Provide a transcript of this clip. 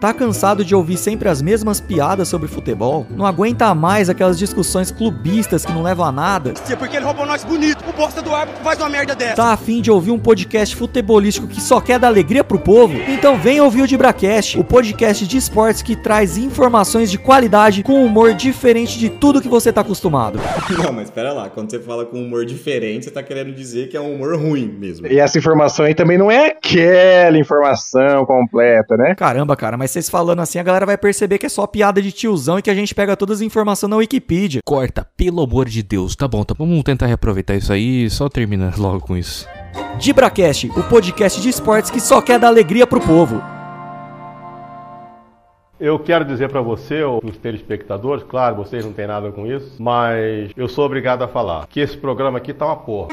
Tá cansado de ouvir sempre as mesmas piadas sobre futebol? Não aguenta mais aquelas discussões clubistas que não levam a nada? É porque ele roubou nós bonito, o bosta do árbitro faz uma merda dessa. Tá afim de ouvir um podcast futebolístico que só quer dar alegria pro povo? Então vem ouvir o Dibracast, o podcast de esportes que traz informações de qualidade com humor diferente de tudo que você tá acostumado. Não, mas pera lá, quando você fala com humor diferente, você tá querendo dizer que é um humor ruim mesmo. E essa informação aí também não é aquela informação completa, né? Caramba, cara, mas vocês falando assim, a galera vai perceber que é só piada de tiozão e que a gente pega todas as informações na Wikipedia. Corta, pelo amor de Deus. Tá bom, tá bom. Vamos tentar reaproveitar isso aí e só termina logo com isso. Dibracast, o podcast de esportes que só quer dar alegria pro povo. Eu quero dizer para você, ou para os telespectadores, claro, vocês não têm nada com isso, mas eu sou obrigado a falar que esse programa aqui tá uma porra.